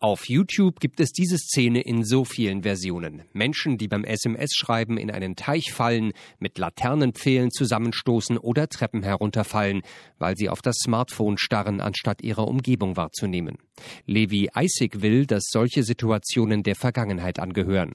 Auf YouTube gibt es diese Szene in so vielen Versionen. Menschen, die beim SMS-Schreiben in einen Teich fallen, mit Laternenpfählen zusammenstoßen oder Treppen herunterfallen, weil sie auf das Smartphone starren, anstatt ihre Umgebung wahrzunehmen. Levi Eisig will, dass solche Situationen der Vergangenheit angehören.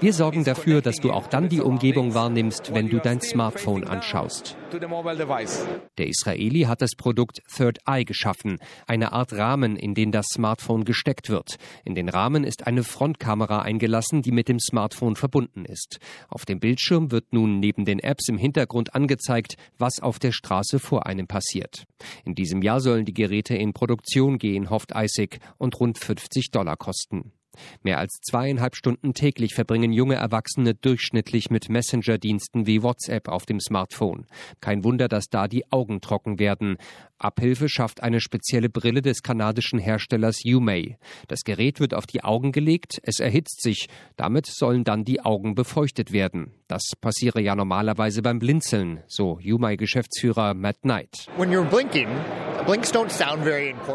Wir sorgen dafür, dass du auch dann die Umgebung wahrnimmst, wenn du dein Smartphone anschaust. Der Israeli hat das Produkt Third Eye geschaffen, eine Art Rahmen, in den das Smartphone gesteckt wird. In den Rahmen ist eine Frontkamera eingelassen, die mit dem Smartphone verbunden ist. Auf dem Bildschirm wird nun neben den Apps im Hintergrund angezeigt, was auf der Straße vor einem passiert. In diesem Jahr sollen die Geräte in Produktion gehen, hofft ISIC, und rund 50 Dollar kosten. Mehr als zweieinhalb Stunden täglich verbringen junge Erwachsene durchschnittlich mit Messenger-Diensten wie WhatsApp auf dem Smartphone. Kein Wunder, dass da die Augen trocken werden. Abhilfe schafft eine spezielle Brille des kanadischen Herstellers Umay. Das Gerät wird auf die Augen gelegt, es erhitzt sich. Damit sollen dann die Augen befeuchtet werden. Das passiere ja normalerweise beim Blinzeln, so Umay-Geschäftsführer Matt Knight.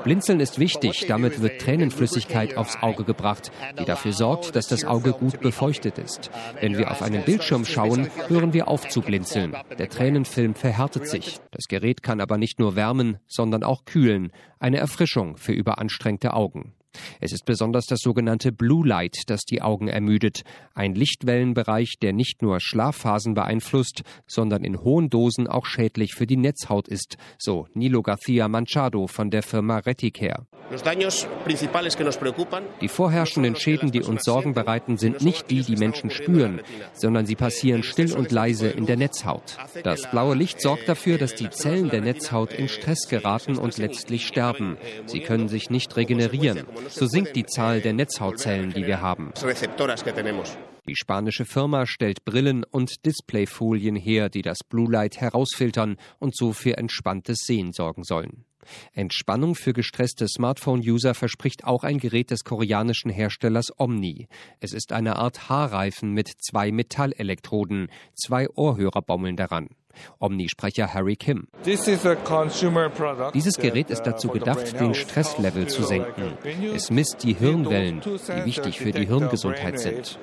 Blinzeln ist wichtig, damit wird Tränenflüssigkeit aufs Auge gebracht, die dafür sorgt, dass das Auge gut befeuchtet ist. Wenn wir auf einen Bildschirm schauen, hören wir auf zu blinzeln. Der Tränenfilm verhärtet sich. Das Gerät kann aber nicht nur wärmen, sondern auch kühlen. Eine Erfrischung für überanstrengte Augen. Es ist besonders das sogenannte Blue Light, das die Augen ermüdet, ein Lichtwellenbereich, der nicht nur Schlafphasen beeinflusst, sondern in hohen Dosen auch schädlich für die Netzhaut ist, so Nilo García Manchado von der Firma Reticare. Die vorherrschenden Schäden, die uns Sorgen bereiten, sind nicht die, die Menschen spüren, sondern sie passieren still und leise in der Netzhaut. Das blaue Licht sorgt dafür, dass die Zellen der Netzhaut in Stress geraten und letztlich sterben. Sie können sich nicht regenerieren. So sinkt die Zahl der Netzhautzellen, die wir haben. Die spanische Firma stellt Brillen und Displayfolien her, die das Blue Light herausfiltern und so für entspanntes Sehen sorgen sollen. Entspannung für gestresste Smartphone-User verspricht auch ein Gerät des koreanischen Herstellers Omni. Es ist eine Art Haarreifen mit zwei Metallelektroden. Zwei Ohrhörer baumeln daran. Omni-Sprecher Harry Kim. Dieses Gerät ist dazu gedacht, den Stresslevel zu senken. Es misst die Hirnwellen, die wichtig für die Hirngesundheit sind.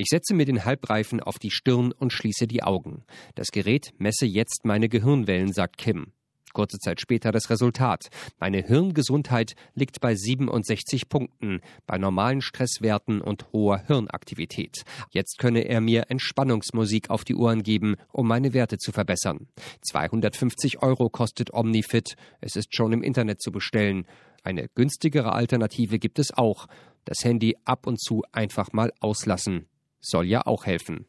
Ich setze mir den Halbreifen auf die Stirn und schließe die Augen. Das Gerät messe jetzt meine Gehirnwellen, sagt Kim. Kurze Zeit später das Resultat. Meine Hirngesundheit liegt bei 67 Punkten, bei normalen Stresswerten und hoher Hirnaktivität. Jetzt könne er mir Entspannungsmusik auf die Ohren geben, um meine Werte zu verbessern. 250 Euro kostet Omnifit. Es ist schon im Internet zu bestellen. Eine günstigere Alternative gibt es auch. Das Handy ab und zu einfach mal auslassen. Soll ja auch helfen.